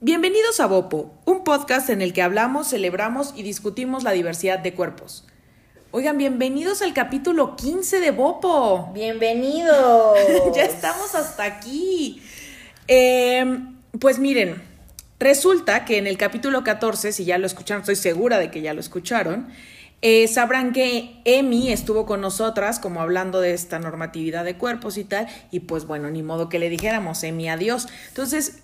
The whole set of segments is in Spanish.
Bienvenidos a Bopo, un podcast en el que hablamos, celebramos y discutimos la diversidad de cuerpos. Oigan, bienvenidos al capítulo 15 de Bopo. Bienvenidos. ya estamos hasta aquí. Eh, pues miren, resulta que en el capítulo 14, si ya lo escucharon, estoy segura de que ya lo escucharon, eh, sabrán que Emi estuvo con nosotras como hablando de esta normatividad de cuerpos y tal, y pues bueno, ni modo que le dijéramos Emi adiós. Entonces,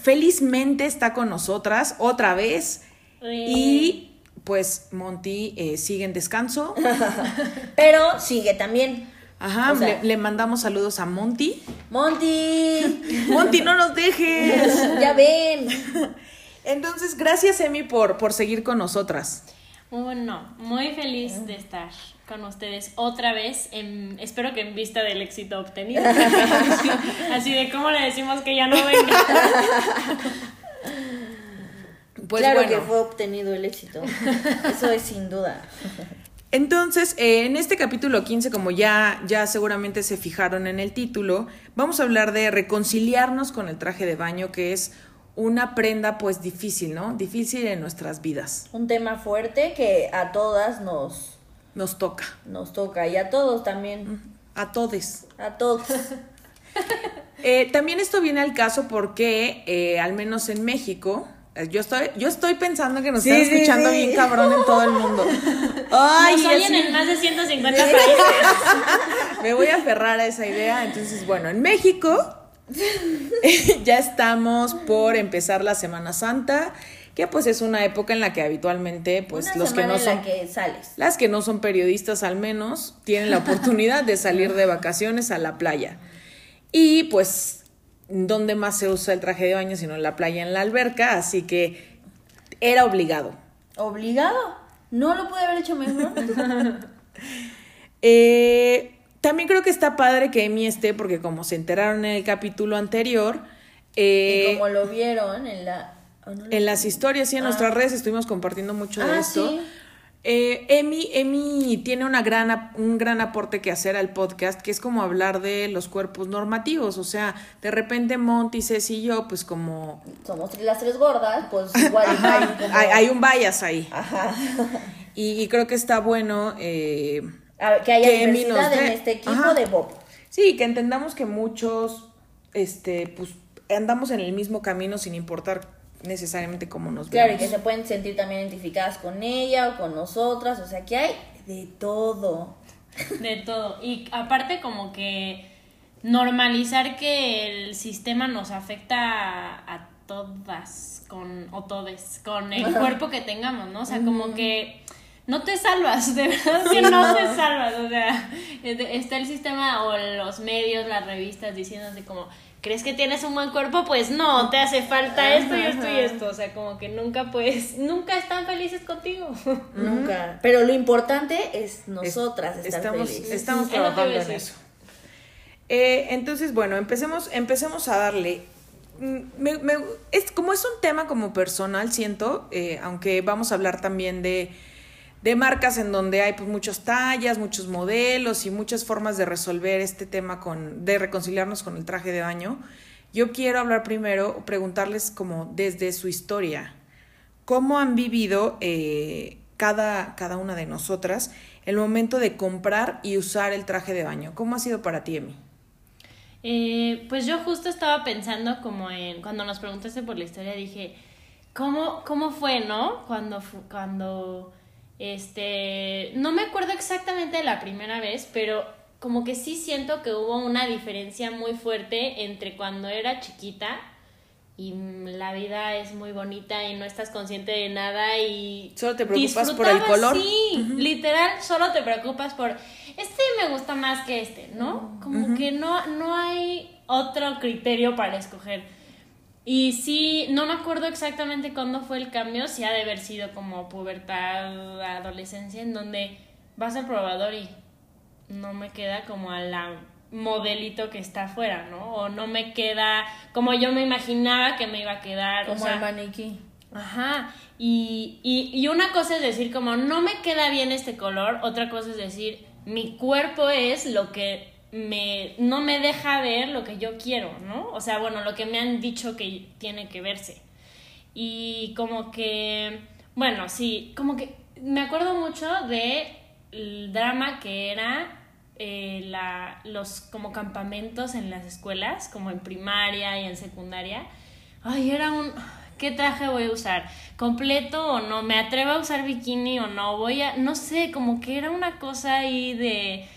felizmente está con nosotras otra vez y pues Monty eh, sigue en descanso. Pero sigue también. Ajá, O sea- le, le mandamos saludos a Monty. Monty. Monty, no nos dejes. ya ven. Entonces, gracias Emi por, por seguir con nosotras. Bueno, muy feliz de estar con ustedes otra vez, en- espero que en vista del éxito obtenido. Así de cómo le decimos que ya no venga. Pues claro bueno. que fue obtenido el éxito. Eso es sin duda. Entonces, eh, en este capítulo 15, como ya, ya seguramente se fijaron en el título, vamos a hablar de reconciliarnos con el traje de baño, que es una prenda pues difícil, ¿no? Difícil en nuestras vidas. Un tema fuerte que a todas nos, Nos toca. nos toca y a todos también. A todes. A todos. Eh, también esto viene al caso porque, eh, al menos en México, eh, yo estoy, yo estoy pensando que nos Sí, están escuchando sí. bien cabrón en todo el mundo. Ay, Nos oyen en más de 150 países. Me voy a aferrar a esa idea. Entonces, bueno, en México ya estamos por empezar la Semana Santa, que pues es una época en la que habitualmente, pues Una los que no son la que sales. las que no son periodistas al menos tienen la oportunidad de salir de vacaciones a la playa. Y pues, ¿dónde más se usa el traje de baño sino en la playa, en la alberca? Así que era obligado. Obligado. No lo pude haber hecho mejor. Eh, también creo que está padre que Emi esté, porque como se enteraron en el capítulo anterior, eh, y como lo vieron en la. ¿O no lo- en las historias y en Ah. nuestras redes estuvimos compartiendo mucho de Ah, esto. sí. Eh, Emi, Emi tiene una gran, un gran aporte que hacer al podcast, que es como hablar de los cuerpos normativos. O sea, de repente Monty, Ceci y yo, pues como... Somos las tres gordas, pues igual Ajá, hay como- hay, hay un bias ahí. Ajá. Y, y creo que está bueno... eh, ver, que haya Que diversidad nos en este equipo Ajá. de Bob. Sí, que entendamos que muchos, este, pues, andamos en el mismo camino sin importar necesariamente cómo nos Claro, y vemos. que se pueden sentir también identificadas con ella o con nosotras, o sea, que hay de todo. De todo. Y aparte como que normalizar que el sistema nos afecta a, a todas con o todes con el cuerpo que tengamos, ¿no? O sea, como que no te salvas, de verdad que no te salvas, o sea, está el sistema o los medios, las revistas diciéndote como ¿Crees que tienes un buen cuerpo? Pues no, te hace falta esto y esto y esto. O sea, como que nunca pues, nunca están felices contigo. Nunca. Pero lo importante es nosotras Es- estar estamos, felices. estamos trabajando en eso. Eh, entonces, bueno, empecemos, empecemos a darle. Mm, me- me- es, como es un tema como personal, siento, eh, aunque vamos a hablar también de, de marcas en donde hay pues, muchas tallas, muchos modelos y muchas formas de resolver este tema con, de reconciliarnos con el traje de baño. Yo quiero hablar primero, preguntarles como desde su historia, ¿cómo han vivido eh, cada, cada una de nosotras el momento de comprar y usar el traje de baño? ¿Cómo ha sido para ti, Emi? Eh, pues yo justo estaba pensando como en, cuando nos preguntaste por la historia, dije, ¿cómo, cómo fue, no? Cuando, cuando, este, no me acuerdo exactamente de la primera vez, pero como que sí siento que hubo una diferencia muy fuerte entre cuando era chiquita y la vida es muy bonita y no estás consciente de nada y Solo te preocupas por el color. Sí, literal, solo te preocupas por este me gusta más que este, ¿no? Como que no, no hay otro criterio para escoger. Y sí, no me acuerdo exactamente cuándo fue el cambio, si ha de haber sido como pubertad, adolescencia, en donde vas al probador y no me queda como a la modelito que está afuera, ¿no? O no me queda como yo me imaginaba que me iba a quedar. o Como sea, el maniquí. Ajá, y, y, y una cosa es decir como no me queda bien este color, otra cosa es decir mi cuerpo es lo que me, no me deja ver lo que yo quiero, ¿no? O sea, bueno, lo que me han dicho que tiene que verse. Y como que, bueno, sí, como que me acuerdo mucho de drama que era eh, la, los como campamentos en las escuelas, como en primaria y en secundaria. Ay, era un... ¿Qué traje voy a usar? ¿Completo o no? ¿Me atrevo a usar bikini o no? Voy a... No sé, como que era una cosa ahí de...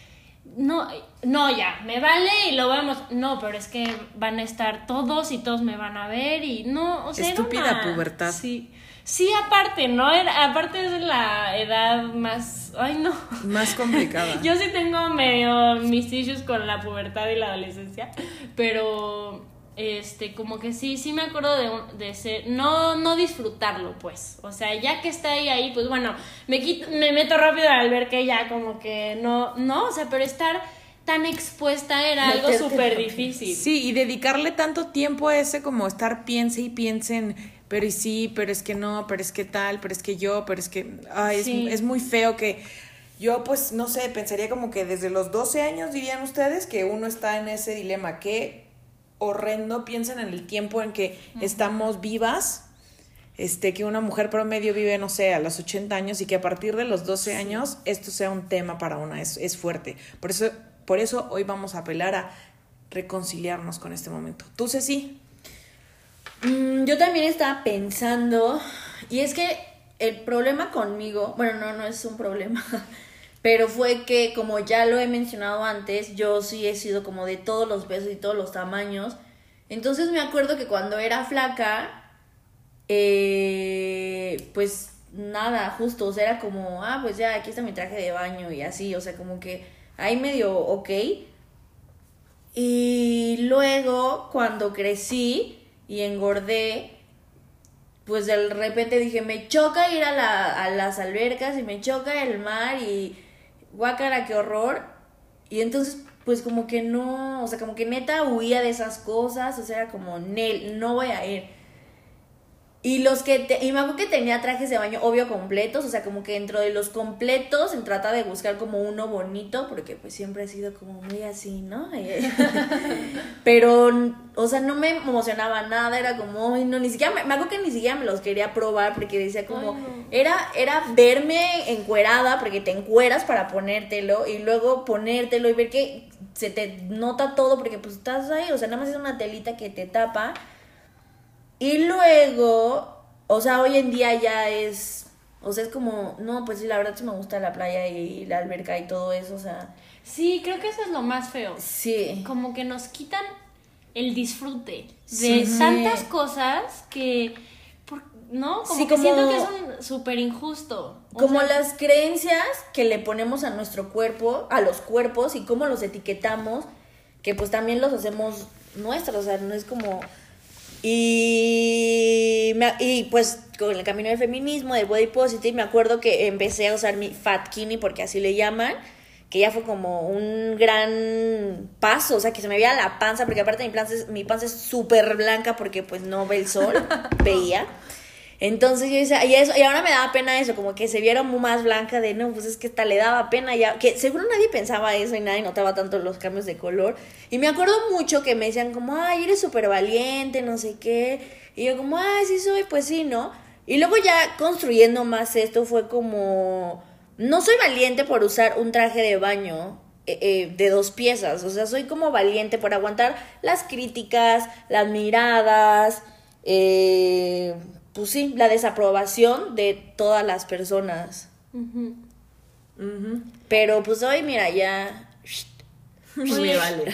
No, no, ya, me vale y lo vamos. No, pero es que van a estar todos y todos me van a ver y no, o sea, Estúpida una- pubertad. Sí. Sí, aparte, ¿no? Era, aparte es la edad más... Ay, no. Más complicada. Yo sí tengo medio mis issues con la pubertad y la adolescencia, pero este como que sí, sí me acuerdo de, un- de ser, no, no disfrutarlo pues, o sea, ya que está ahí, ahí pues bueno, me, quito, me meto rápido al ver que ya como que no, no, o sea, pero estar tan expuesta era algo súper difícil. Sí, y dedicarle tanto tiempo a ese como estar piense y piense en, pero y sí, pero es que no, pero es que tal, pero es que yo, pero es que, ay, es- es, muy feo que yo pues no sé, pensaría como que desde los 12 años dirían ustedes que uno está en ese dilema, qué horrendo, piensen en el tiempo en que estamos vivas. Este, que una mujer promedio vive, no sé, a los 80 años y que a partir de los 12 años esto sea un tema para una, es, es fuerte. Por eso, por eso hoy vamos a apelar a reconciliarnos con este momento. ¿Tú, Ceci? Mm, yo también estaba pensando, y es que el problema conmigo, bueno, no, no es un problema, pero fue que como ya lo he mencionado antes, yo sí he sido como de todos los pesos y todos los tamaños. Entonces me acuerdo que cuando era flaca, eh, pues nada, justo, o sea, era como, ah, pues ya, aquí está mi traje de baño y así, o sea, como que ahí medio ok. Y luego, cuando crecí y engordé, pues de repente dije, me choca ir a, la- a las albercas y me choca el mar y guácara, qué horror. Y entonces, pues como que no, o sea, como que neta huía de esas cosas, o sea, como, Nel, no voy a ir. Y los que, te- y me acuerdo que tenía trajes de baño, obvio, completos, o sea, como que dentro de los completos, en trata de buscar como uno bonito, porque pues siempre he sido como muy así, ¿no? Pero, o sea, no me emocionaba nada, era como, "Ay, no, ni siquiera, me, me acuerdo que ni siquiera me los quería probar, porque decía como, Ay, no. era, era verme encuerada, porque te encueras para ponértelo, y luego ponértelo y ver que se te nota todo, porque pues estás ahí, o sea, nada más es una telita que te tapa. Y luego, o sea, hoy en día ya es, o sea, es como, no, pues sí, la verdad sí me gusta la playa y la alberca y todo eso, o sea, Sí, creo que eso es lo más feo. sí. Como que nos quitan el disfrute de Sí. tantas cosas que, por- ¿no? Como Sí, que como- siento que es un súper injusto. O Como sea, las creencias que le ponemos a nuestro cuerpo, a los cuerpos y cómo los etiquetamos, que pues también los hacemos nuestros, o sea, no es como... Y, me- y pues con el camino del feminismo, del body positive, me acuerdo que empecé a usar mi fatkini, porque así le llaman, que ya fue como un gran paso, o sea, que se me veía la panza, porque aparte mi panza es, mi panza es súper blanca porque pues no ve el sol, veía. Entonces yo decía, y, eso, y ahora me daba pena eso, como que se viera muy más blanca de, no, pues es que hasta le daba pena ya, que seguro nadie pensaba eso y nadie notaba tanto los cambios de color. Y me acuerdo mucho que me decían como, ay, eres súper valiente, no sé qué. Y yo como, ay, sí soy, pues sí, ¿no? Y luego ya construyendo más esto fue como, no soy valiente por usar un traje de baño eh, eh, de dos piezas, o sea, soy como valiente por aguantar las críticas, las miradas, eh, pues sí, la desaprobación de todas las personas. Pero pues hoy, mira, ya... Oye, Me vale.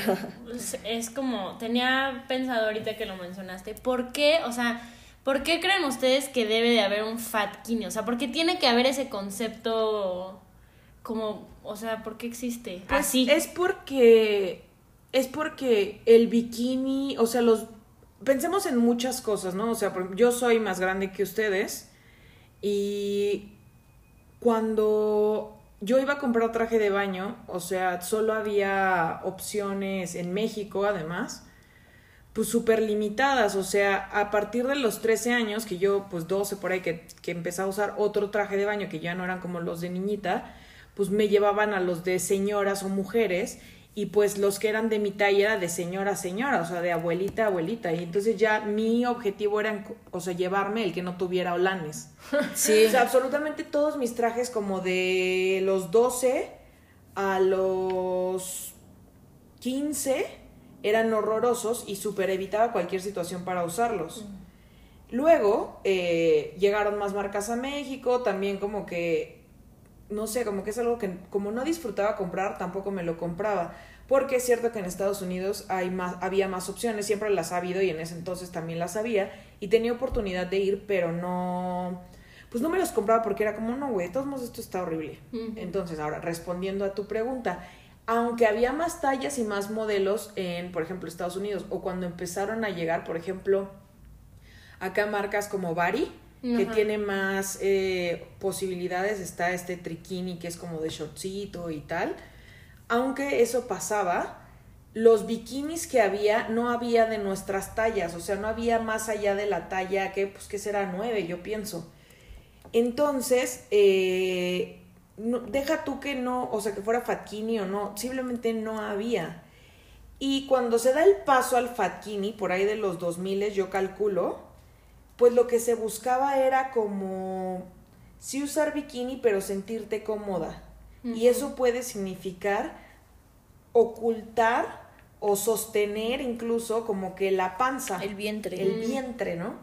Es, es como, tenía pensado ahorita que lo mencionaste, ¿por qué, o sea, por qué creen ustedes que debe de haber un fatkini? O sea, ¿por qué tiene que haber ese concepto como, o sea, ¿por qué existe? Pues Así. es porque es porque el bikini, o sea, los pensemos en muchas cosas, ¿no? O sea, yo soy más grande que ustedes y cuando yo iba a comprar traje de baño, o sea, solo había opciones en México, además, pues súper limitadas, o sea, a partir de los 13 años, que yo, pues 12 por ahí, que, que empecé a usar otro traje de baño, que ya no eran como los de niñita, pues me llevaban a los de señoras o mujeres, y pues los que eran de mi talla era de señora a señora, o sea, de abuelita a abuelita. Y entonces ya mi objetivo era, o sea, llevarme el que no tuviera olanes. Sí. O sea, absolutamente todos mis trajes como de los 12 a los 15 eran horrorosos y súper evitaba cualquier situación para usarlos. Luego eh, llegaron más marcas a México, también como que, no sé, como que es algo que como no disfrutaba comprar, tampoco me lo compraba. Porque es cierto que en Estados Unidos hay más, había más opciones, siempre las ha habido y en ese entonces también las había. Y tenía oportunidad de ir, pero no, pues no me los compraba porque era como, no, güey, de todos modos esto está horrible. Entonces, ahora, respondiendo a tu pregunta, aunque había más tallas y más modelos en, por ejemplo, Estados Unidos, o cuando empezaron a llegar, por ejemplo, acá marcas como Bari, que tiene más eh, posibilidades, está este triquini que es como de shortcito y tal, aunque eso pasaba, los bikinis que había no había de nuestras tallas, o sea, no había más allá de la talla que, pues, que será nueve, yo pienso. Entonces, eh, no- deja tú que no, o sea, que fuera fatkini o no, simplemente no había. Y cuando se da el paso al fatkini, por ahí de los 2000 yo calculo, pues lo que se buscaba era como sí usar bikini, pero sentirte cómoda. Y eso puede significar ocultar o sostener incluso como que la panza El vientre. el vientre, ¿no?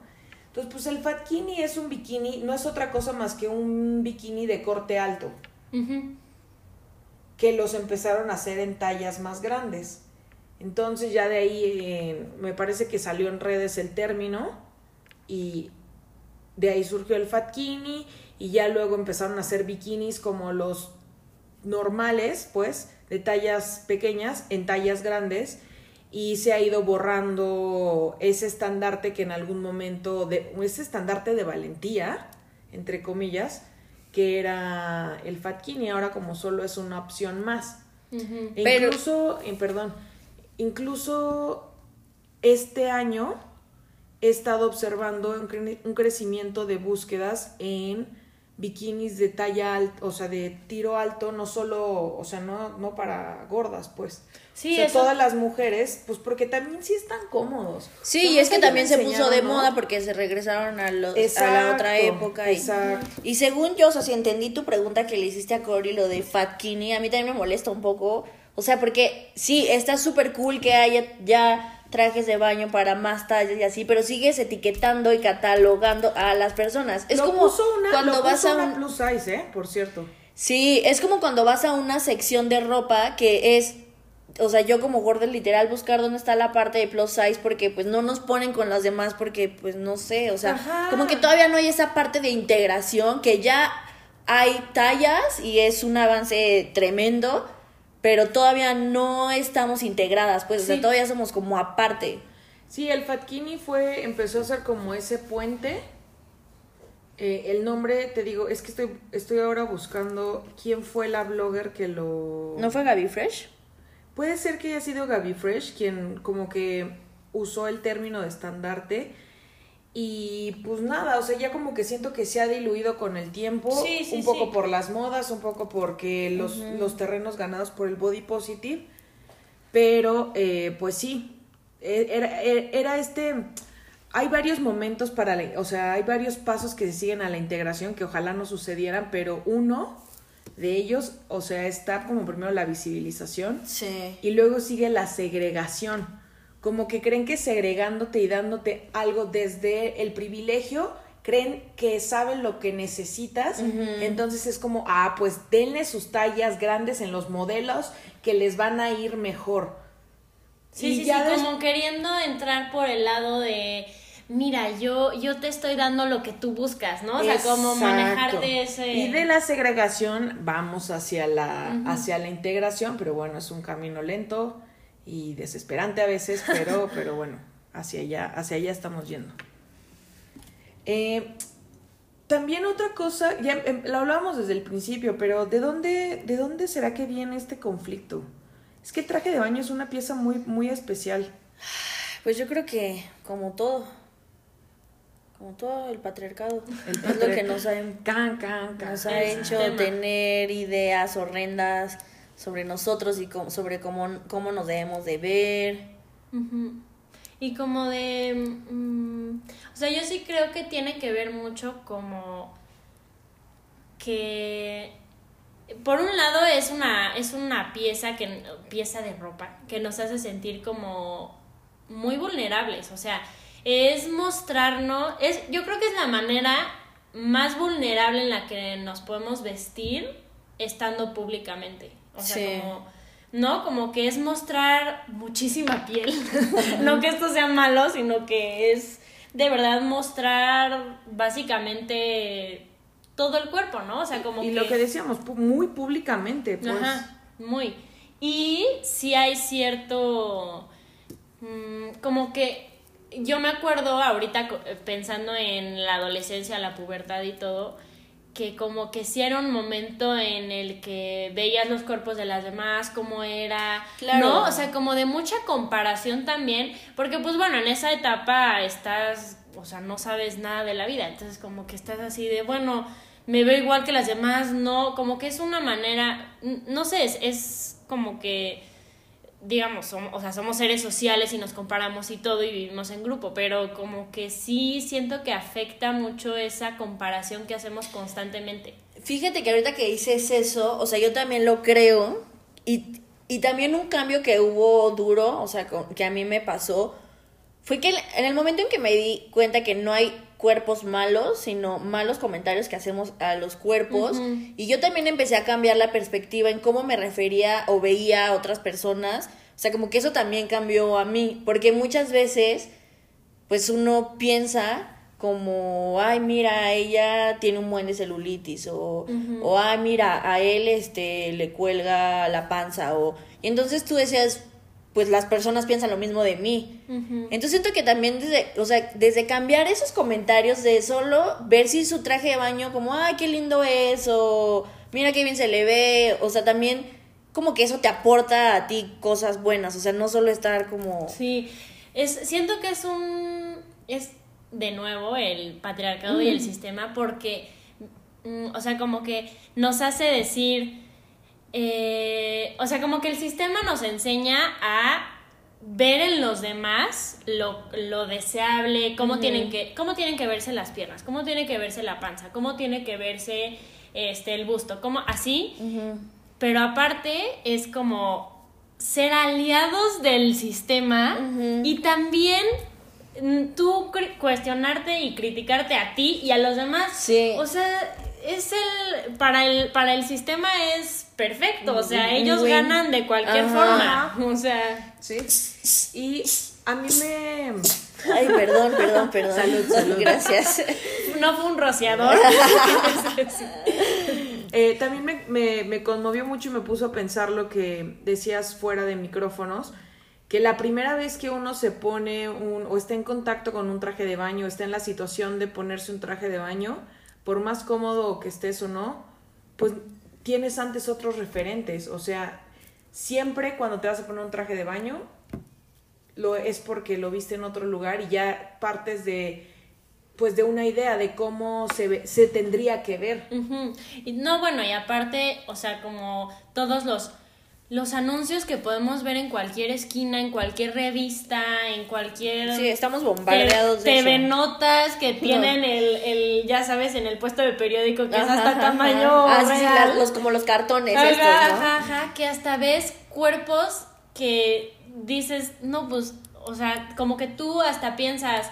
Entonces, pues el fatkini es un bikini, no es otra cosa más que un bikini de corte alto, que los empezaron a hacer en tallas más grandes. Entonces ya de ahí eh, me parece que salió en redes el término y de ahí surgió el fatkini y ya luego empezaron a hacer bikinis como los normales, pues, de tallas pequeñas en tallas grandes y se ha ido borrando ese estandarte que en algún momento, de, ese estandarte de valentía, entre comillas, que era el fatkini, ahora como solo es una opción más. E Pero- incluso, eh, perdón, incluso este año he estado observando un, cre- un crecimiento de búsquedas en bikinis de talla alta, o sea, de tiro alto, no solo, o sea, no, no para gordas, pues. Sí, o sea, eso- todas las mujeres, pues porque también sí están cómodos. Sí, y es que también se puso de ¿no? moda porque se regresaron a, la otra época. Y, exacto. y según yo, o sea, si entendí tu pregunta que le hiciste a Cory, lo de Fatkini, a mí también me molesta un poco. O sea, porque sí, está súper cool que haya ya trajes de baño para más tallas y así, pero sigues etiquetando y catalogando a las personas. Es Lo como puso una, cuando lo vas puso a una un... plus size, ¿eh? Por cierto. Sí, es como cuando vas a una sección de ropa que es, o sea, yo como gorda literal buscar dónde está la parte de plus size porque pues no nos ponen con las demás porque pues no sé, o sea, Ajá. como que todavía no hay esa parte de integración que ya hay tallas y es un avance tremendo, pero todavía no estamos integradas, pues, o sea, todavía somos como aparte. Sí, el Fatkini fue, empezó a ser como ese puente. Eh, el nombre, te digo, es que estoy, estoy ahora buscando quién fue la blogger que lo... ¿No fue Gaby Fresh? Puede ser que haya sido Gaby Fresh quien como que usó el término de estandarte. Y pues nada, o sea, ya como que siento que se ha diluido con el tiempo. Sí, sí, un poco sí. por las modas, un poco porque los, los terrenos ganados por el body positive. Pero eh, pues sí, e- era, e- era este... Hay varios momentos para, la- o sea, hay varios pasos que se siguen a la integración que ojalá no sucedieran, pero uno de ellos, o sea, está como primero la visibilización Sí. y luego sigue la segregación. Como que creen que segregándote y dándote algo desde el privilegio, creen que saben lo que necesitas. Entonces es como, ah, pues denle sus tallas grandes en los modelos que les van a ir mejor. Sí, Y sí, ya sí, des- como queriendo entrar por el lado de, mira, yo, yo te estoy dando lo que tú buscas, ¿no? O sea, como Exacto. manejarte ese... Y de la segregación vamos hacia la, hacia la integración, pero bueno, es un camino lento y desesperante a veces, pero, pero bueno, hacia allá, hacia allá estamos yendo. Eh, también otra cosa, ya em, lo hablábamos desde el principio, pero ¿de dónde, ¿de dónde será que viene este conflicto? Es que el traje de baño es una pieza muy, muy especial. Pues yo creo que como todo, como todo el patriarcado, El es lo que nos ha, Can, can, can. nos ha hecho tener ideas horrendas sobre nosotros y sobre cómo, cómo nos debemos de ver. Ujú. Y como de... mm, o sea, yo sí creo que tiene que ver mucho como que... Por un lado es una, es una pieza, que, pieza de ropa que nos hace sentir como muy vulnerables. O sea, es mostrarnos... Es, yo creo que es la manera más vulnerable en la que nos podemos vestir estando públicamente. O sea, Sí. como... ¿no? Como que es mostrar muchísima piel. no que esto sea malo, sino que es de verdad mostrar básicamente todo el cuerpo, ¿no? O sea, como Y que... lo que decíamos, muy públicamente, pues. Ajá, muy. Y sí hay cierto... mm, como que yo me acuerdo ahorita pensando en la adolescencia, la pubertad y todo, que como que sí era un momento en el que veías los cuerpos de las demás, cómo era, Claro. ¿no? O sea, como de mucha comparación también, porque pues bueno, en esa etapa estás, o sea, no sabes nada de la vida, entonces como que estás así de, bueno, me veo igual que las demás, no, como que es una manera, no sé, es, es como que digamos, somos, o sea, somos seres sociales y nos comparamos y todo y vivimos en grupo, pero como que sí siento que afecta mucho esa comparación que hacemos constantemente. Fíjate que ahorita que dices eso, o sea, yo también lo creo. Y, y también un cambio que hubo duro, o sea, que a mí me pasó, fue que en el momento en que me di cuenta que no hay cuerpos malos, sino malos comentarios que hacemos a los cuerpos. Y yo también empecé a cambiar la perspectiva en cómo me refería o veía a otras personas. O sea, como que eso también cambió a mí, porque muchas veces pues uno piensa como, ay, mira, ella tiene un buen de celulitis, o, o ay, mira, a él este le cuelga la panza, o y entonces tú decías, pues las personas piensan lo mismo de mí. Entonces siento que también desde, o sea, desde cambiar esos comentarios de solo ver si su traje de baño como, ay, qué lindo es, o mira qué bien se le ve, o sea, también como que eso te aporta a ti cosas buenas, o sea, no solo estar como... Sí, es, siento que es un, es de nuevo el patriarcado y el sistema porque, mm, o sea, como que nos hace decir, eh, o sea, como que el sistema nos enseña a ver en los demás lo, lo deseable, cómo, tienen que, cómo tienen que verse las piernas, cómo tiene que verse la panza, cómo tiene que verse este, el busto, cómo así, pero aparte es como ser aliados del sistema y también mm, tú cuestionarte y criticarte a ti y a los demás. Sí. O sea, es el para el para el sistema es perfecto, o sea, ellos win. ganan de cualquier Ajá. forma. O sea, Sí. Y a mí me. Ay, perdón, perdón, perdón. Salud, salud. Gracias. no fue un rociador. Eh, también me, me, me conmovió mucho y me puso a pensar lo que decías fuera de micrófonos, que la primera vez que uno se pone un, o está en contacto con un traje de baño, está en la situación de ponerse un traje de baño, por más cómodo que estés o no, pues tienes antes otros referentes, o sea, siempre cuando te vas a poner un traje de baño, lo es porque lo viste en otro lugar y ya partes de pues de una idea de cómo se ve- se tendría que ver. Y no, bueno, y aparte, o sea, como todos los los anuncios que podemos ver en cualquier esquina, en cualquier revista, en cualquier Sí, estamos bombardeados de TV eso. notas que tienen el, el, ya sabes, en el puesto de periódico que es hasta ajá, tamaño ajá. Ah, sí, sí, real. los, como los cartones Ajá, estos, ¿no? ajá, ajá, que hasta ves cuerpos que dices, no, pues, o sea, como que tú hasta piensas,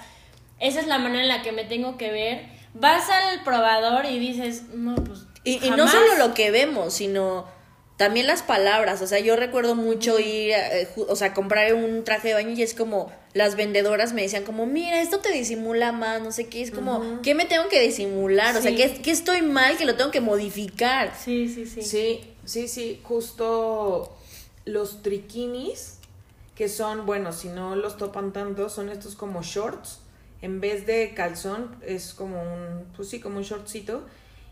esa es la manera en la que me tengo que ver. Vas al probador y dices, no, pues. Y, y no jamás". solo lo que vemos, sino también las palabras. O sea, yo recuerdo mucho ir, eh, o sea, comprar un traje de baño y es como las vendedoras me decían como, mira, esto te disimula más, no sé qué. Es como, ¿qué me tengo que disimular? O sea, Sí. ¿qué, qué estoy mal que lo tengo que modificar? Sí, sí, sí. Sí, sí, sí, justo los triquinis, que son, bueno, si no los topan tanto, son estos como shorts. En vez de calzón, es como un, pues sí, como un shortcito.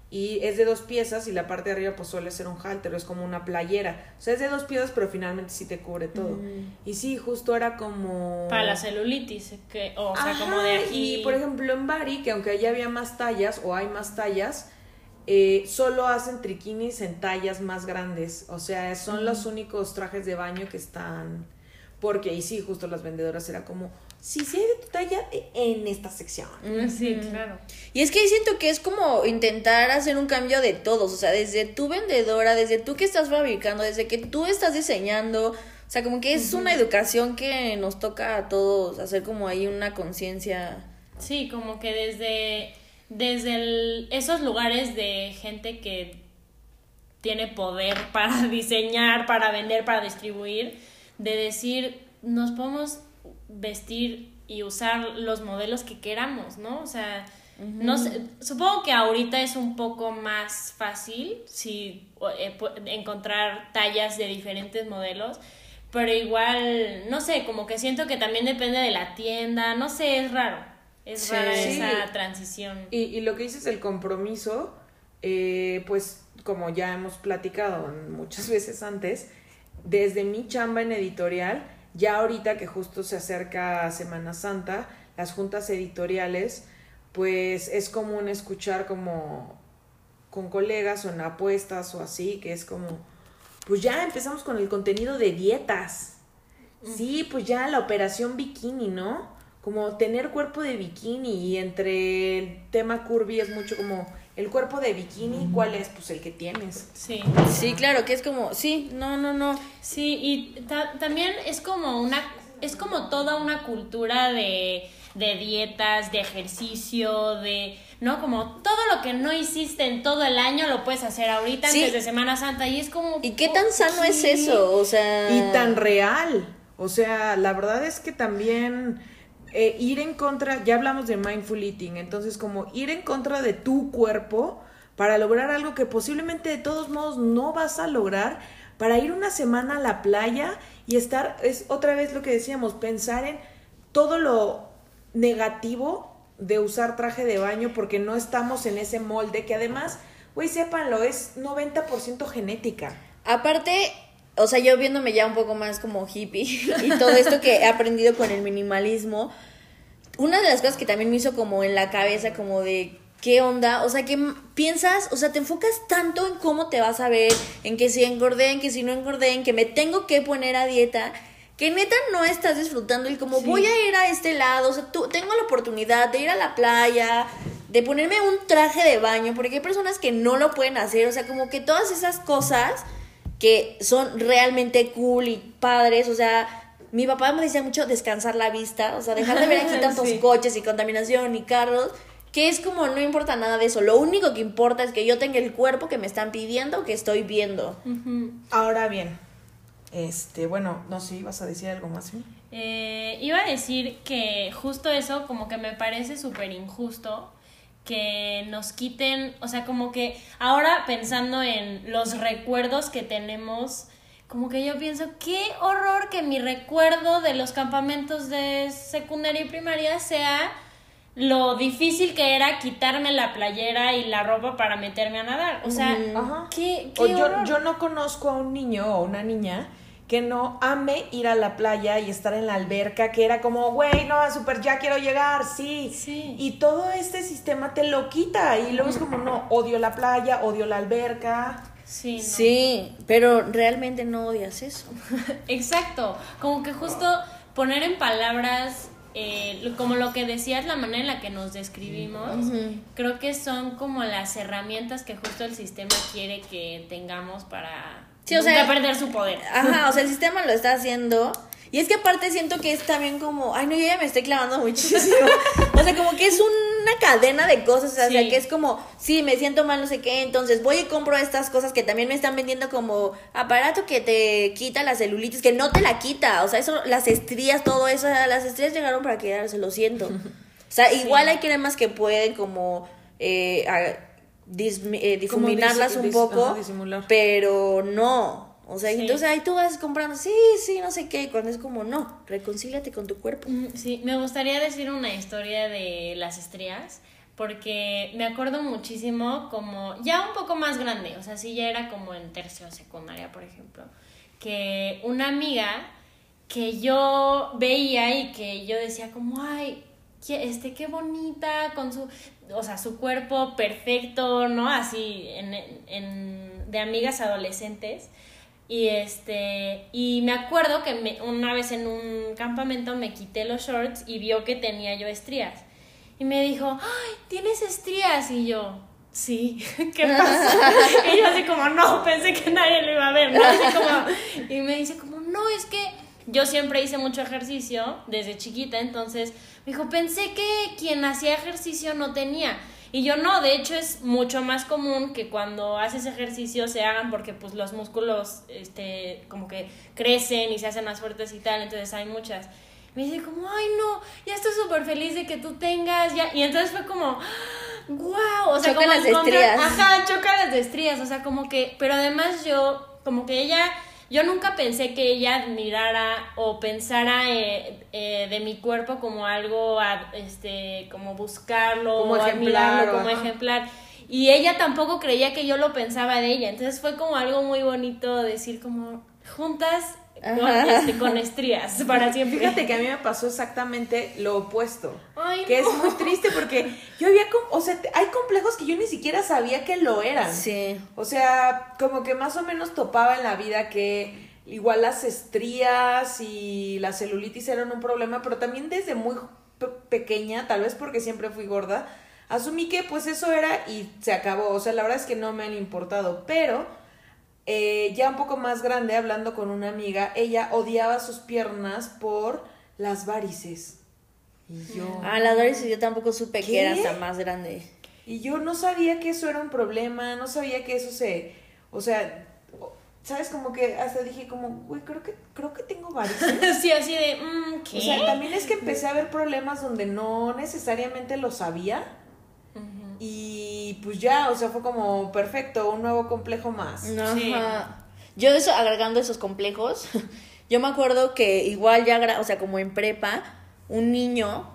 Y es de dos piezas y la parte de arriba pues suele ser un halter, es como una playera. O sea, es de dos piezas, pero finalmente sí te cubre todo. Y sí, justo era como... Para la celulitis, que, o sea, como de aquí. Y por ejemplo en Bari, que aunque allá había más tallas o hay más tallas, eh, solo hacen triquinis en tallas más grandes. O sea, son los únicos trajes de baño que están. Porque ahí sí, justo las vendedoras era como, sí, sí hay de tu talla eh, en esta sección. Sí, claro. Y es que siento que es como intentar hacer un cambio de todos, o sea, desde tu vendedora, desde tú que estás fabricando, desde que tú estás diseñando, o sea, como que es una educación que nos toca a todos, hacer como ahí una conciencia. Sí, como que desde, desde el- esos lugares de gente que tiene poder para diseñar, para vender, para distribuir, de decir, nos podemos vestir y usar los modelos que queramos, ¿no? O sea, no sé, supongo que ahorita es un poco más fácil si eh, encontrar tallas de diferentes modelos, pero igual, no sé, como que siento que también depende de la tienda, no sé, es raro. Es Sí. rara esa transición. Y, y lo que dices del compromiso, eh, pues como ya hemos platicado muchas veces antes, desde mi chamba en editorial, ya ahorita que justo se acerca Semana Santa, las juntas editoriales, pues es común escuchar como con colegas o en apuestas o así, que es como, pues ya empezamos con el contenido de dietas. Sí, pues ya la operación bikini, ¿no? Como tener cuerpo de bikini y entre el tema curvy es mucho como el cuerpo de bikini, ¿cuál es? Pues el que tienes. Sí. Sí, claro, que es como, sí, no, no, no. Sí, y ta- también es como una, es como toda una cultura de, de dietas, de ejercicio, de, ¿no? Como todo lo que no hiciste en todo el año lo puedes hacer ahorita Sí. antes de Semana Santa y es como... ¿Y qué tan sano es eso? O sea... Y tan real. O sea, la verdad es que también eh, ir en contra, ya hablamos de mindful eating, entonces como ir en contra de tu cuerpo para lograr algo que posiblemente de todos modos no vas a lograr, para ir una semana a la playa y estar, es otra vez lo que decíamos, pensar en todo lo negativo de usar traje de baño porque no estamos en ese molde que además, güey, sépanlo, es 90% genética. Aparte, o sea, yo viéndome ya un poco más como hippie y todo esto que he aprendido con el minimalismo, una de las cosas que también me hizo como en la cabeza, como de qué onda, o sea, que piensas, o sea, te enfocas tanto en cómo te vas a ver, en que si engordé, en que si no engordé, en que me tengo que poner a dieta, que neta no estás disfrutando el como Sí. voy a ir a este lado, o sea, tú, tengo la oportunidad de ir a la playa, de ponerme un traje de baño, porque hay personas que no lo pueden hacer, o sea, como que todas esas cosas que son realmente cool y padres, o sea, mi papá me decía mucho descansar la vista, o sea, dejar de ver aquí tantos Sí. coches y contaminación y carros, que es como no importa nada de eso, lo único que importa es que yo tenga el cuerpo que me están pidiendo, que estoy viendo. Ahora bien, este, bueno, no sé, ¿ibas a decir algo más? ¿sí? Eh, iba a decir que justo eso como que me parece súper injusto que nos quiten, o sea, como que ahora pensando en los recuerdos que tenemos, como que yo pienso, qué horror que mi recuerdo de los campamentos de secundaria y primaria sea lo difícil que era quitarme la playera y la ropa para meterme a nadar. O sea, Ajá. qué, qué O yo, horror. yo no conozco a un niño o una niña que no ame ir a la playa y estar en la alberca, que era como, güey, no, super, ya quiero llegar, sí. Sí. Y todo este sistema te lo quita y luego es como, no, odio la playa, odio la alberca. Sí, no. Sí, pero realmente no odias eso. Exacto, como que justo poner en palabras, eh, como lo que decías, la manera en la que nos describimos, creo que son como las herramientas que justo el sistema quiere que tengamos para Sí, o nunca sea, perder su poder. Ajá, o sea, el sistema lo está haciendo. Y es que aparte siento que es también como, ay no, yo ya me estoy clavando muchísimo. o sea, como que es una cadena de cosas, o sea, Sí. que es como, sí, me siento mal, no sé qué, entonces voy y compro estas cosas que también me están vendiendo como aparato que te quita la celulitis, que no te la quita, o sea, eso, las estrías, todo eso, las estrías llegaron para quedarse, lo siento. O sea, igual hay cremas que pueden como eh, a- eh, difuminarlas dis- un dis- poco, ajá, pero no. O sea, Sí. entonces ahí tú vas comprando, sí, sí, no sé qué, y cuando es como, no, reconcíliate con tu cuerpo. Mm, Sí, me gustaría decir una historia de las estrías, porque me acuerdo muchísimo como ya un poco más grande, o sea, sí ya era como en tercio secundaria, por ejemplo, que una amiga que yo veía y que yo decía como, ay, este, qué bonita, con su, o sea, su cuerpo perfecto, ¿no? Así, en, en, de amigas adolescentes. Y este, y me acuerdo que me, una vez en un campamento me quité los shorts y vio que tenía yo estrías. Y me dijo, ay, tienes estrías. Y yo, sí, ¿qué pasa? y yo así como, no, pensé que nadie lo iba a ver, ¿no? Y me dice como, no, es que yo siempre hice mucho ejercicio desde chiquita, entonces me dijo, pensé que quien hacía ejercicio no tenía. Y yo no, de hecho es mucho más común que cuando haces ejercicio se hagan porque pues los músculos este como que crecen y se hacen más fuertes y tal, entonces hay muchas. Me dice como, ay no, ya estoy súper feliz de que tú tengas, ya. Y entonces fue como, wow, o sea, como las estrías. Ajá, choca las estrías, o sea, como que, pero además yo, como que ella yo nunca pensé que ella admirara o pensara eh, eh, de mi cuerpo como algo, este, como buscarlo, como o admirarlo como ejemplar. Y ella tampoco creía que yo lo pensaba de ella. Entonces fue como algo muy bonito decir como juntas con, este, con, estrías para siempre. Fíjate que a mí me pasó exactamente lo opuesto. que es muy triste porque yo había, o sea, hay complejos que yo ni siquiera sabía que lo eran. Sí. O sea, como que más o menos topaba en la vida que igual las estrías y la celulitis eran un problema, pero también desde muy pequeña, tal vez porque siempre fui gorda, asumí que pues eso era y se acabó. O sea, la verdad es que no me han importado, pero eh, ya un poco más grande, hablando con una amiga, ella odiaba sus piernas por las varices. Y yo. Ah, las varices yo tampoco supe que era hasta más grande. Y yo no sabía que eso era un problema, no sabía que eso se. O sea, ¿sabes? Como que hasta dije, como, güey, creo que, creo que tengo varices. sí, así de, mm, ¿qué? O sea, también es que empecé a ver problemas donde no necesariamente lo sabía. Y pues ya, o sea, fue como perfecto, un nuevo complejo más. Yo eso, agregando esos complejos, yo me acuerdo que igual ya, o sea, como en prepa, un niño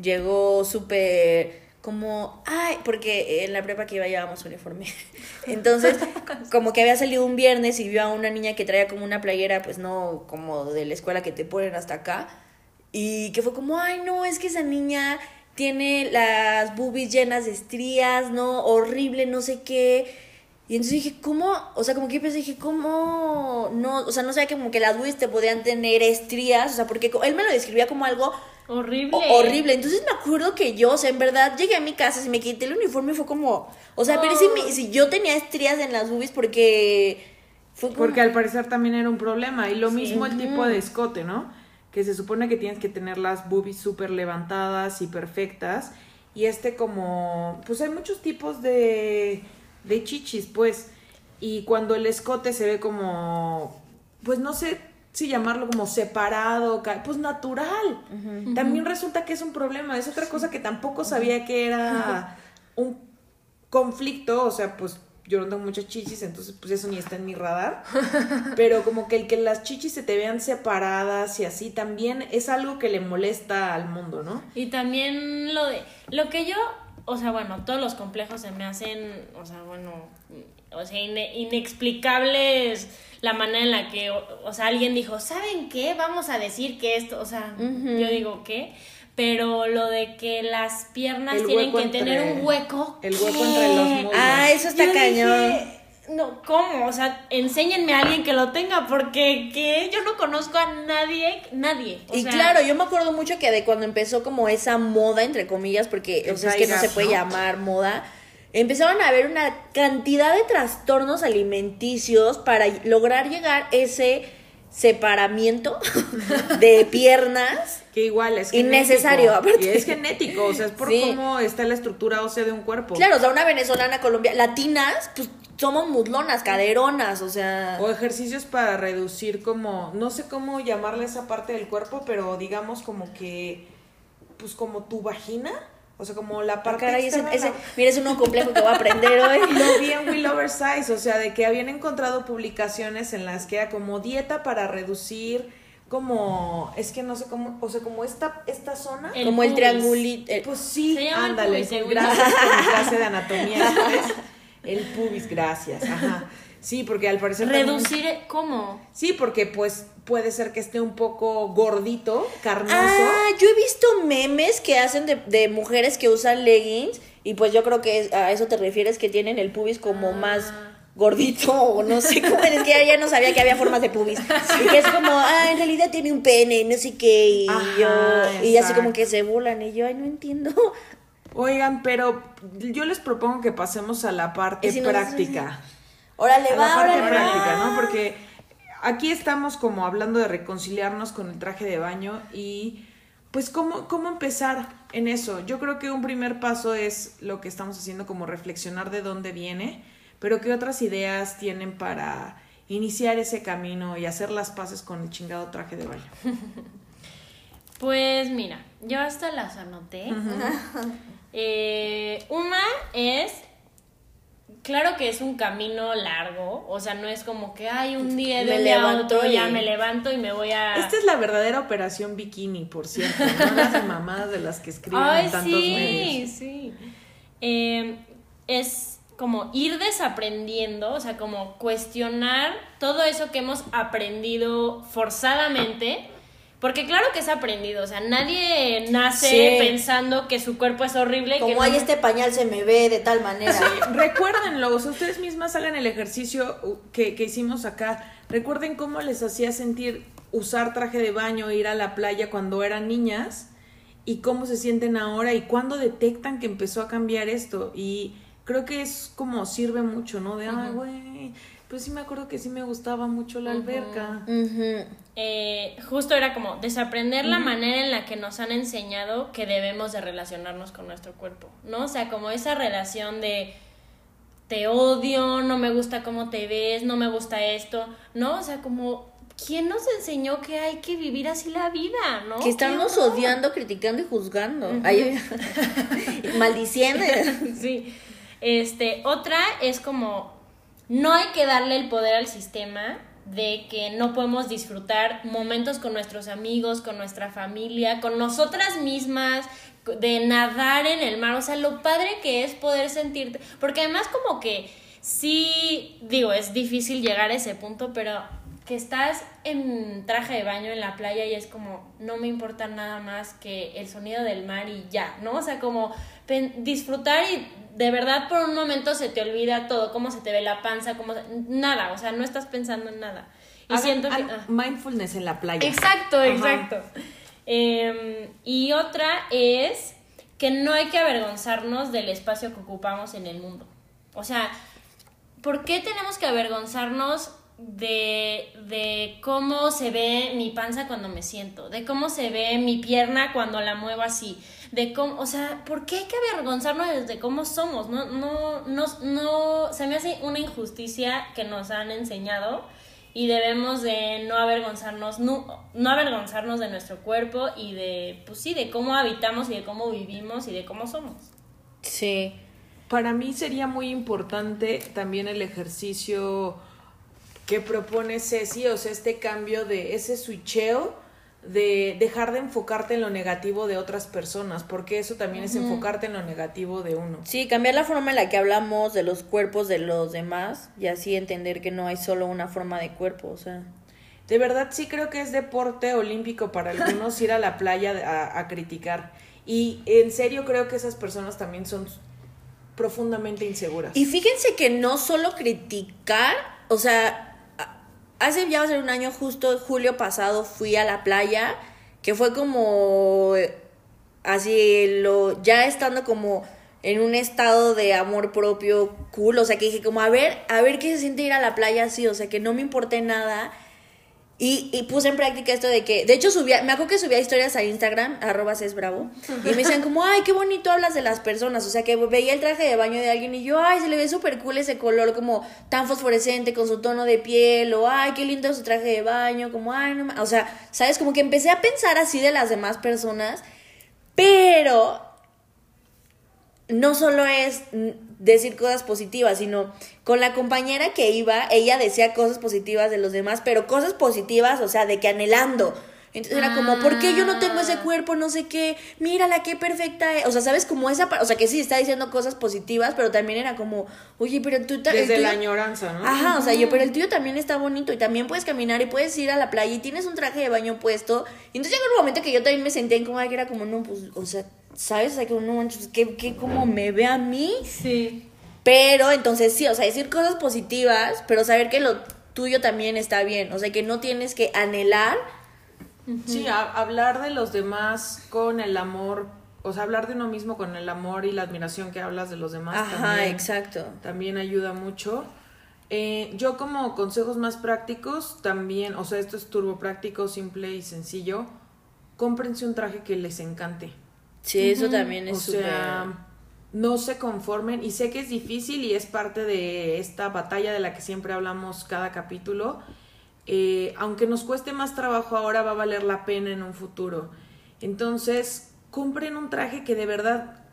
llegó súper como, ay, porque en la prepa que iba llevábamos uniforme. Entonces, como que había salido un viernes y vio a una niña que traía como una playera, pues no como de la escuela que te ponen hasta acá. Y que fue como, ay, no, es que esa niña tiene las boobies llenas de estrías, ¿no? Horrible, no sé qué. Y entonces dije, ¿cómo? O sea, como que pensé, dije, ¿cómo? No, o sea, no sabía que como que las boobies te podían tener estrías, o sea, porque él me lo describía como algo horrible. horrible. Entonces me acuerdo que yo, o sea, en verdad llegué a mi casa, si me quité el uniforme fue como, o sea, pero si, si yo tenía estrías en las boobies porque fue Porque al parecer también era un problema y lo mismo el tipo de escote, ¿no? Que se supone que tienes que tener las boobies súper levantadas y perfectas. Y este como, pues hay muchos tipos de, de chichis, pues. Y cuando el escote se ve como, pues no sé si llamarlo como separado, pues natural. También resulta que es un problema. Es otra cosa que tampoco sabía que era un conflicto, o sea, pues yo no tengo muchas chichis, entonces pues eso ni está en mi radar. Pero como que el que las chichis se te vean separadas y así también es algo que le molesta al mundo, ¿no? Y también lo de lo que yo, o sea, bueno, todos los complejos se me hacen, o sea, bueno, o sea, inexplicables la manera en la que, o, sea, alguien dijo, ¿saben qué? Vamos a decir que esto, o sea, yo digo, ¿qué? Pero lo de que las piernas tienen que tener un hueco. El hueco entre los muslos. Ah, eso está cañón. no, ¿cómo? O sea, enséñenme a alguien que lo tenga, porque que yo no conozco a nadie, nadie. y claro, yo me acuerdo mucho que de cuando empezó como esa moda, entre comillas, porque o sea, es que no se puede llamar moda, empezaron a haber una cantidad de trastornos alimenticios para lograr llegar ese separamiento de piernas. Que igual es innecesario, aparte. Y es genético, o sea, es por cómo está la estructura ósea de un cuerpo. Claro, o sea, una venezolana, colombiana, latinas, pues somos muslonas, caderonas, o sea. O ejercicios para reducir como, no sé cómo llamarle esa parte del cuerpo, pero digamos como que, pues como tu vagina. O sea, como la parte Caray, ese, mira, es un complejo que voy a aprender hoy. Lo vi en Will Oversize, o sea, de que habían encontrado publicaciones en las que era como dieta para reducir como es que no sé cómo, o sea, como esta esta zona, como el triangulito. Pues sí, ándale, gracias por mi clase de anatomía, El pubis, gracias. Ajá. Sí, porque al parecer... también- Reducir, ¿cómo? Sí, porque pues puede ser que esté un poco gordito, carnoso. Ah, yo he visto memes que hacen de, de mujeres que usan leggings y pues yo creo que es- a eso te refieres que tienen el pubis como más gordito o no sé cómo. Es que ya, ya no sabía que había formas de pubis. Y que es como ah en realidad tiene un pene no sé qué y Ajá, yo y así como que se burlan y yo ay no entiendo Oigan, pero yo les propongo que pasemos a la parte si práctica. órale a va la parte órale práctica, va. ¿no? Porque aquí estamos como hablando de reconciliarnos con el traje de baño y pues cómo, cómo empezar en eso. Yo creo que un primer paso es lo que estamos haciendo como reflexionar de dónde viene, pero qué otras ideas tienen para iniciar ese camino y hacer las paces con el chingado traje de baño. Pues mira, yo hasta las anoté. Eh, una es, claro que es un camino largo, o sea, no es como que hay un día de Me un día a levanto otro, ya y- me levanto y me voy a... Esta es la verdadera operación bikini, por cierto, no las de mamadas de las que escriben Ay, tantos sí, medios. sí. Eh, es como ir desaprendiendo, o sea, como cuestionar todo eso que hemos aprendido forzadamente. Porque claro que es aprendido, o sea, nadie nace Sí. pensando que su cuerpo es horrible. que como no- hay este pañal se me ve de tal manera Recuérdenlo, o sea, ustedes mismas hagan el ejercicio uh, que, que hicimos acá. Recuerden cómo les hacía sentir usar traje de baño, ir a la playa cuando eran niñas y cómo se sienten ahora y cuándo detectan que empezó a cambiar esto. Y creo que es como sirve mucho, ¿no? De, ah, güey, pues sí me acuerdo que sí me gustaba mucho la alberca. Ujú. Eh, justo era como desaprender la manera en la que nos han enseñado que debemos de relacionarnos con nuestro cuerpo, ¿no? O sea, como esa relación de te odio, no me gusta cómo te ves, no me gusta esto, ¿no? O sea, como ¿quién nos enseñó que hay que vivir así la vida, ¿no? que estamos odiando criticando y juzgando Ay, maldiciendo Sí. Este, otra es como no hay que darle el poder al sistema de que no podemos disfrutar momentos con nuestros amigos, con nuestra familia, con nosotras mismas, de nadar en el mar, o sea, lo padre que es poder sentirte, porque además como que sí, digo, es difícil llegar a ese punto, pero que estás en traje de baño en la playa y es como, no me importa nada más que el sonido del mar y ya, ¿no? O sea, como disfrutar y de verdad por un momento se te olvida todo, cómo se te ve la panza, cómo se- nada, o sea, no estás pensando en nada. Y Hagan- siento que... ah. mindfulness en la playa. Exacto, Ajá. exacto. Eh, y otra es que no hay que avergonzarnos del espacio que ocupamos en el mundo. O sea, ¿por qué tenemos que avergonzarnos de, de cómo se ve mi panza cuando me siento? De cómo se ve mi pierna cuando la muevo así. De cómo, o sea, ¿por qué hay que avergonzarnos de cómo somos? No, no, no, no, se me hace una injusticia que nos han enseñado y debemos de no avergonzarnos, no, no avergonzarnos de nuestro cuerpo y de, pues sí, de cómo habitamos y de cómo vivimos y de cómo somos. sí Para mí sería muy importante también el ejercicio que propone Ceci, o sea, este cambio de ese switcheo de dejar de enfocarte en lo negativo de otras personas, porque eso también es enfocarte en lo negativo de uno. Sí, cambiar la forma en la que hablamos de los cuerpos de los demás y así entender que no hay solo una forma de cuerpo, o sea. De verdad sí creo que es deporte olímpico para algunos ir a la playa a, a criticar. Y en serio creo que esas personas también son profundamente inseguras. Y fíjense que no solo criticar, o sea, hace ya va a ser un año justo, julio pasado fui a la playa, que fue como así, lo, ya estando como en un estado de amor propio cool, o sea, que dije como, a ver, a ver qué se siente ir a la playa así, o sea, que no me importe nada. Y, y puse en práctica esto de que, de hecho subía, me acuerdo que subía historias a Instagram, arroba y me decían como, ay, qué bonito hablas de las personas, o sea, que veía el traje de baño de alguien y yo, ay, se le ve súper cool ese color como tan fosforescente con su tono de piel, o ay, qué lindo su traje de baño, como, ay, no ma-". o sea, sabes, como que empecé a pensar así de las demás personas, pero no solo es decir cosas positivas, sino con la compañera que iba, ella decía cosas positivas de los demás, pero cosas positivas, o sea, de que anhelando. Entonces era como, ¿por qué yo no tengo ese cuerpo? No sé qué, mírala, qué perfecta es. O sea, ¿sabes? Como esa, o sea, que sí está diciendo cosas positivas, pero también era como, oye, pero tú... ta- el Desde la tuyo- añoranza, ¿no? Ajá, o sea, yo, pero el tuyo también está bonito y también puedes caminar y puedes ir a la playa y tienes un traje de baño puesto. Y entonces llegó un momento que yo también me sentía incómoda, que era como, no, pues, o sea, ¿sabes? O sea, que no manches, que, que como me ve a mí. Sí. Pero entonces sí, o sea, decir cosas positivas, pero saber que lo tuyo también está bien. O sea, que no tienes que anhelar. Sí, a- hablar de los demás con el amor, o sea, hablar de uno mismo con el amor y la admiración que hablas de los demás. Ajá, también, exacto. También ayuda mucho. Eh, yo como consejos más prácticos, también, o sea, esto es turbo práctico, simple y sencillo, cómprense un traje que les encante. Sí, eso también es súper. no se conformen y sé que es difícil y es parte de esta batalla de la que siempre hablamos cada capítulo. Eh, aunque nos cueste más trabajo ahora, va a valer la pena en un futuro. Entonces, compren un traje que de verdad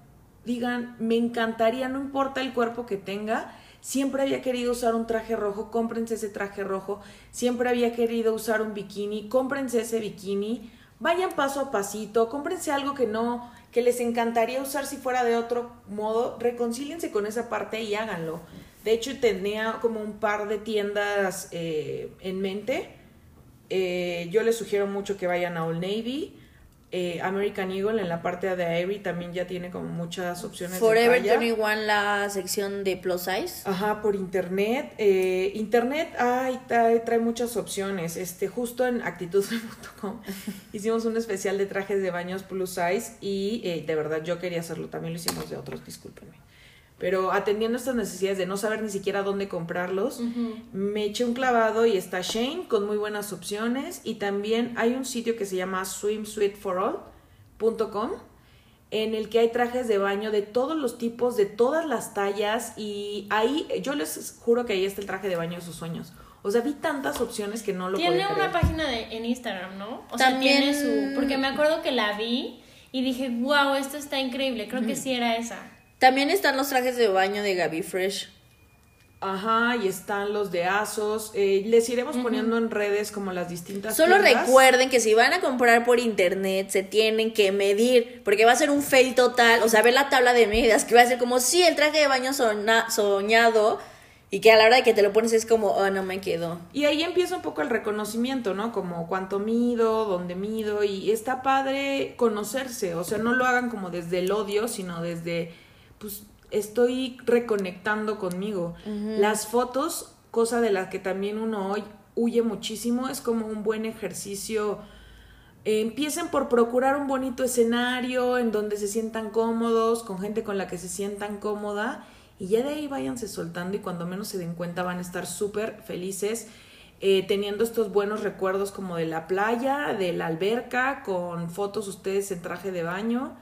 digan, me encantaría, no importa el cuerpo que tenga, siempre había querido usar un traje rojo, cómprense ese traje rojo, siempre había querido usar un bikini, cómprense ese bikini, vayan paso a pasito, cómprense algo que no, que les encantaría usar si fuera de otro modo, reconcíliense con esa parte y háganlo. De hecho, tenía como un par de tiendas eh, en mente. Eh, yo les sugiero mucho que vayan a Old Navy. Eh, American Eagle en la parte de Avery también ya tiene como muchas opciones Forever talla. 21, la sección de plus size. Ajá, por internet. Eh, internet, ay, trae, trae muchas opciones. Este, justo en actitud.com hicimos un especial de trajes de baños plus size y eh, de verdad yo quería hacerlo. También lo hicimos de otros, discúlpenme. Pero atendiendo estas necesidades de no saber ni siquiera dónde comprarlos, me eché un clavado y está Shane con muy buenas opciones. Y también hay un sitio que se llama swimsuitforall.com en el que hay trajes de baño de todos los tipos, de todas las tallas. Y ahí, yo les juro que ahí está el traje de baño de sus sueños. O sea, vi tantas opciones que no lo Tiene podía una creer. página de, en Instagram, ¿no? O También- sea, tiene su... Porque me acuerdo que la vi y dije, wow, esto está increíble. Creo que sí era esa. También están los trajes de baño de Gaby Fresh. Ajá, y están los de Asos. Eh, les iremos poniendo en redes como las distintas. Solo tiendas. recuerden que si van a comprar por internet se tienen que medir, porque va a ser un fail total, o sea, ver la tabla de medidas, que va a ser como, sí, el traje de baño sona- soñado, y que a la hora de que te lo pones es como, oh, no me quedó. Y ahí empieza un poco el reconocimiento, ¿no? Como cuánto mido, dónde mido, y está padre conocerse, o sea, no lo hagan como desde el odio, sino desde, pues, estoy reconectando conmigo. Las fotos, cosa de la que también uno hoy huye muchísimo, es como un buen ejercicio. Eh, empiecen por procurar un bonito escenario en donde se sientan cómodos, con gente con la que se sientan cómoda y ya de ahí váyanse soltando y cuando menos se den cuenta van a estar súper felices eh, teniendo estos buenos recuerdos como de la playa, de la alberca, con fotos ustedes en traje de baño.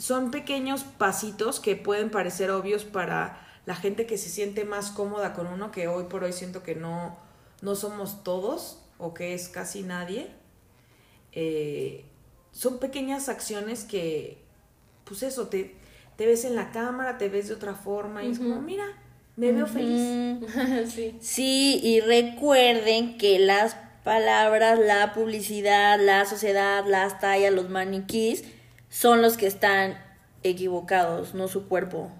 Son pequeños pasitos que pueden parecer obvios para la gente que se siente más cómoda con uno, que hoy por hoy siento que no, no somos todos o que es casi nadie eh, son pequeñas acciones que, pues eso, te, te ves en la cámara, te ves de otra forma y es como, mira, me veo feliz. sí. Sí, y recuerden que las palabras, la publicidad, la sociedad, las tallas, los maniquís, son los que están equivocados, no su cuerpo.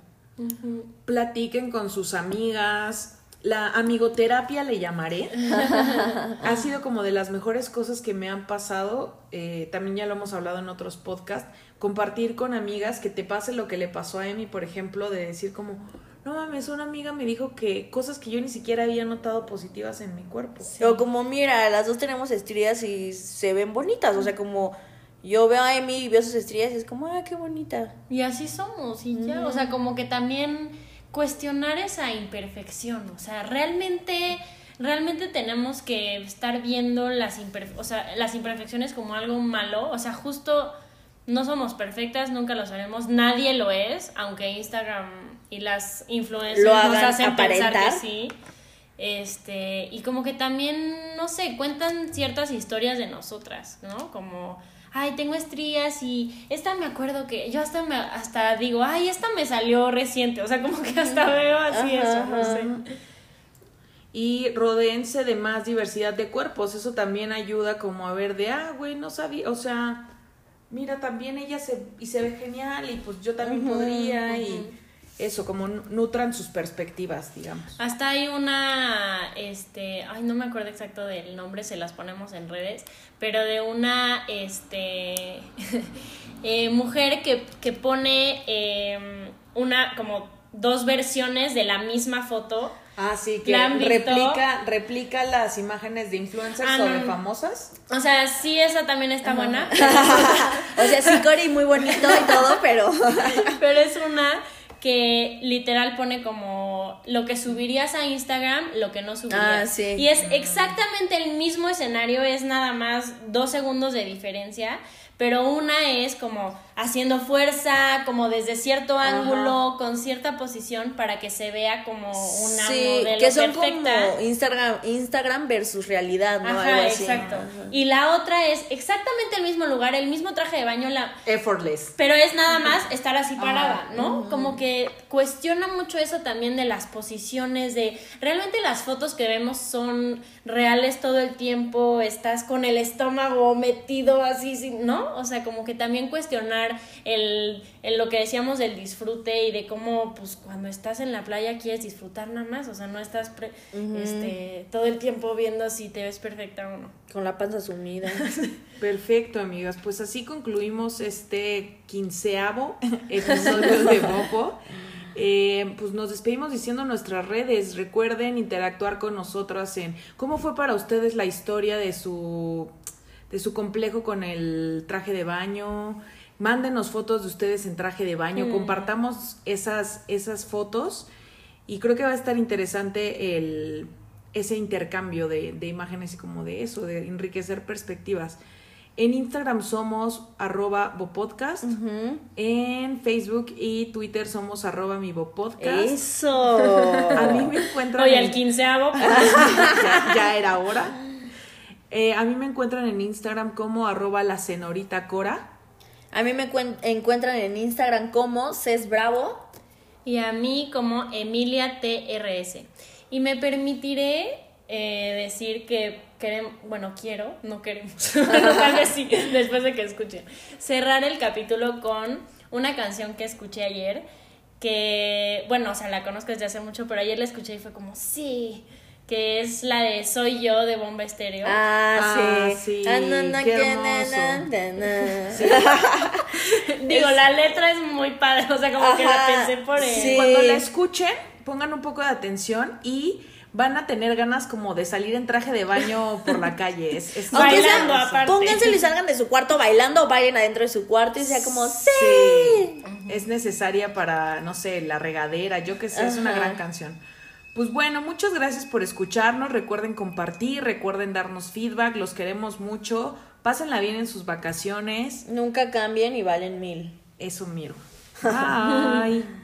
Platiquen con sus amigas. La amigoterapia le llamaré. ha sido como de las mejores cosas que me han pasado. eh, también ya lo hemos hablado en otros podcasts. Compartir con amigas que te pase lo que le pasó a Emi, por ejemplo, de decir como, no mames, una amiga me dijo que cosas que yo ni siquiera había notado positivas en mi cuerpo. O como, mira, las dos tenemos estrías y se ven bonitas. O sea, como yo veo a Emi y veo sus estrías y es como, ah, qué bonita. Y así somos, y ya, o sea, como que también cuestionar esa imperfección, o sea, realmente, realmente tenemos que estar viendo las, imperfe- o sea, las imperfecciones como algo malo, o sea, justo no somos perfectas, nunca lo sabemos, nadie lo es, aunque Instagram y las influencers Lo nos hacen pensar aparentar. que sí. Este, y como que también, no sé, cuentan ciertas historias de nosotras, ¿no? Como, ay, tengo estrías y esta me acuerdo que yo hasta me, hasta digo, ay, esta me salió reciente, o sea, como que hasta veo así Ajá, eso, no ajá. sé. y rodeense de más diversidad de cuerpos. Eso también ayuda como a ver de, ah, güey, no sabía, o sea, mira, también ella se, y se ve genial y pues yo también podría y eso, como nutran sus perspectivas, digamos. Hasta hay una, este, ay, no me acuerdo exacto del nombre, se las ponemos en redes, pero de una, este, eh, mujer que, que pone em, una, como dos versiones de la misma foto. Ah, sí, que replica, replica las imágenes de influencers ah, o de famosas. O sea, sí, esa también está buena. o sea, sí, Cory, muy bonito y todo, pero... pero es una que literal pone como lo que subirías a Instagram, lo que no subirías. Ah, y es exactamente el mismo escenario, es nada más dos segundos de diferencia, pero una es como haciendo fuerza, como desde cierto ángulo, con cierta posición para que se vea como una sí, que son como Instagram, Instagram versus realidad, ¿no? Ajá, exacto. Y la otra es exactamente el mismo lugar, el mismo traje de baño, la effortless. Pero es nada más estar así parada, ¿no? Como que cuestiona mucho eso también de las posiciones de realmente las fotos que vemos son reales todo el tiempo, estás con el estómago metido así, ¿no? O sea, como que también cuestionar el, lo que decíamos del disfrute y de cómo, pues, cuando estás en la playa quieres disfrutar nada más, o sea, no estás este, todo el tiempo viendo si te ves perfecta o no. Con la panza sumida. Perfecto, amigas. Pues así concluimos este quinceavo episodio de Bobo. Eh, pues nos despedimos diciendo nuestras redes. Recuerden interactuar con nosotras en cómo fue para ustedes la historia de su de su complejo con el traje de baño. Mándenos fotos de ustedes en traje de baño, mm. compartamos esas, esas fotos y creo que va a estar interesante el, ese intercambio de, de imágenes y como de eso, de enriquecer perspectivas. En Instagram somos arroba bopodcast. En Facebook y Twitter somos arroba mi bopodcast. Eso. A mí me encuentran... Hoy el quinceavo. ya, ya era hora. Eh, a mí me encuentran en Instagram como arroba la senorita Cora. A mí me encuentran en Instagram como Ces Bravo. Y a mí como Emilia TRS. Y me permitiré eh, decir que queremos, bueno, quiero, no queremos, tal vez sí, después de que escuchen, cerrar el capítulo con una canción que escuché ayer, que, bueno, o sea, la conozco desde hace mucho, pero ayer la escuché y fue como, sí, que es la de Soy yo de Bomba Estéreo. Ah, sí. Ah, Qué Digo, la letra es muy padre, o sea, como que la pensé por él. Cuando la escuchen, pongan un poco de atención y van a tener ganas como de salir en traje de baño por la calle. Es, bailando aparte. Pónganse y salgan de su cuarto bailando o vayan adentro de su cuarto y sea como ¡Sí! Es necesaria para, no sé, la regadera, yo que sé, es una gran canción. Pues bueno, muchas gracias por escucharnos. Recuerden compartir, recuerden darnos feedback, los queremos mucho. Pásenla bien en sus vacaciones. Nunca cambien y valen mil. Eso miro. Bye.